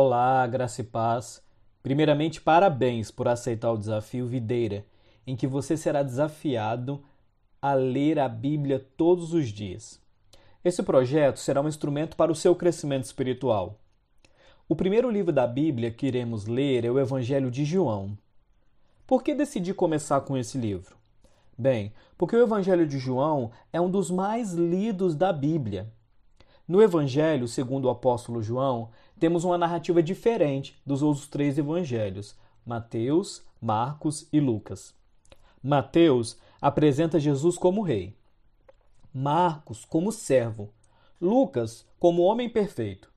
Olá, graça e paz. Primeiramente, parabéns por aceitar o desafio Videira, em que você será desafiado a ler a Bíblia todos os dias. Esse projeto será um instrumento para o seu crescimento espiritual. O primeiro livro da Bíblia que iremos ler é o Evangelho de João. Por que decidi começar com esse livro? Bem, porque o Evangelho de João é um dos mais lidos da Bíblia. No Evangelho, segundo o apóstolo João, temos uma narrativa diferente dos outros três evangelhos, Mateus, Marcos e Lucas. Mateus apresenta Jesus como rei, Marcos como servo, Lucas como homem perfeito.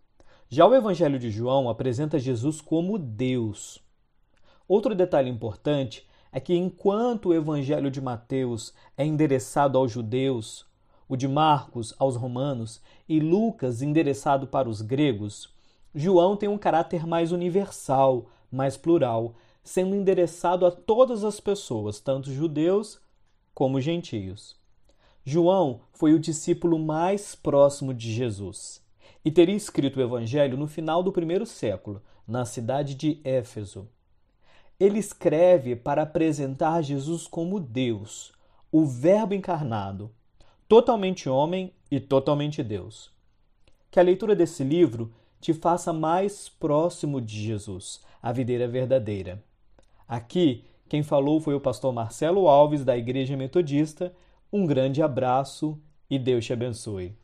Já o Evangelho de João apresenta Jesus como Deus. Outro detalhe importante é que enquanto o Evangelho de Mateus é endereçado aos judeus, o de Marcos aos romanos e Lucas endereçado para os gregos, João tem um caráter mais universal, mais plural, sendo endereçado a todas as pessoas, tanto judeus como gentios. João foi o discípulo mais próximo de Jesus e teria escrito o Evangelho no final do primeiro século, na cidade de Éfeso. Ele escreve para apresentar Jesus como Deus, o Verbo encarnado, totalmente homem e totalmente Deus. Que a leitura desse livro te faça mais próximo de Jesus, a videira verdadeira. Aqui, quem falou foi o pastor Marcelo Alves, da Igreja Metodista. Um grande abraço e Deus te abençoe.